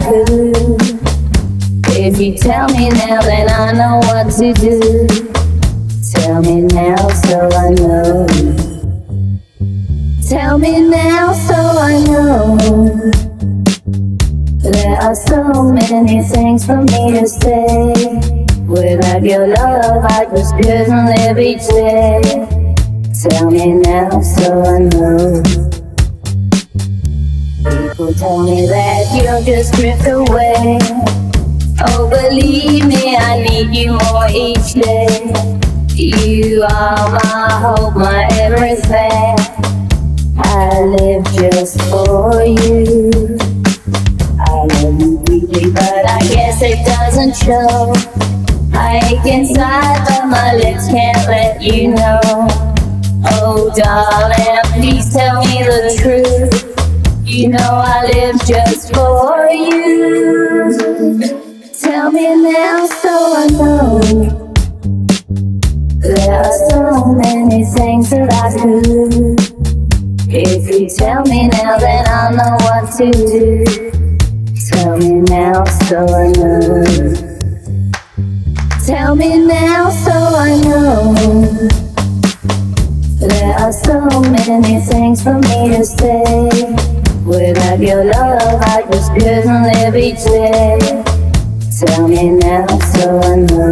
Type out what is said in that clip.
true. If you tell me now, then I know what to do. Tell me now so I know. Tell me now so I know. There are so many things for me to say. Without your love, I just couldn't live each day. Tell me now so I know. People tell me that you'll just drift away. Oh, believe me, I need you more each day. You are my hope, my everything. I live just for you. I love you deeply, but I guess it doesn't show. I ache inside, but my lips can't let you know. Oh, darling, just for you. Tell me now so I know. There are so many things that I could. If you tell me now, then I'll know what to do. Tell me now so I know. Tell me now so I know. There are so many things for me to say. Your love, I just couldn't live each day. Tell me now so I know.